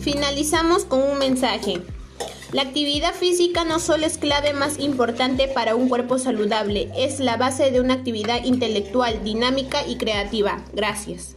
Finalizamos con un mensaje. La actividad física no solo es clave más importante para un cuerpo saludable, es la base de una actividad intelectual, dinámica y creativa. Gracias.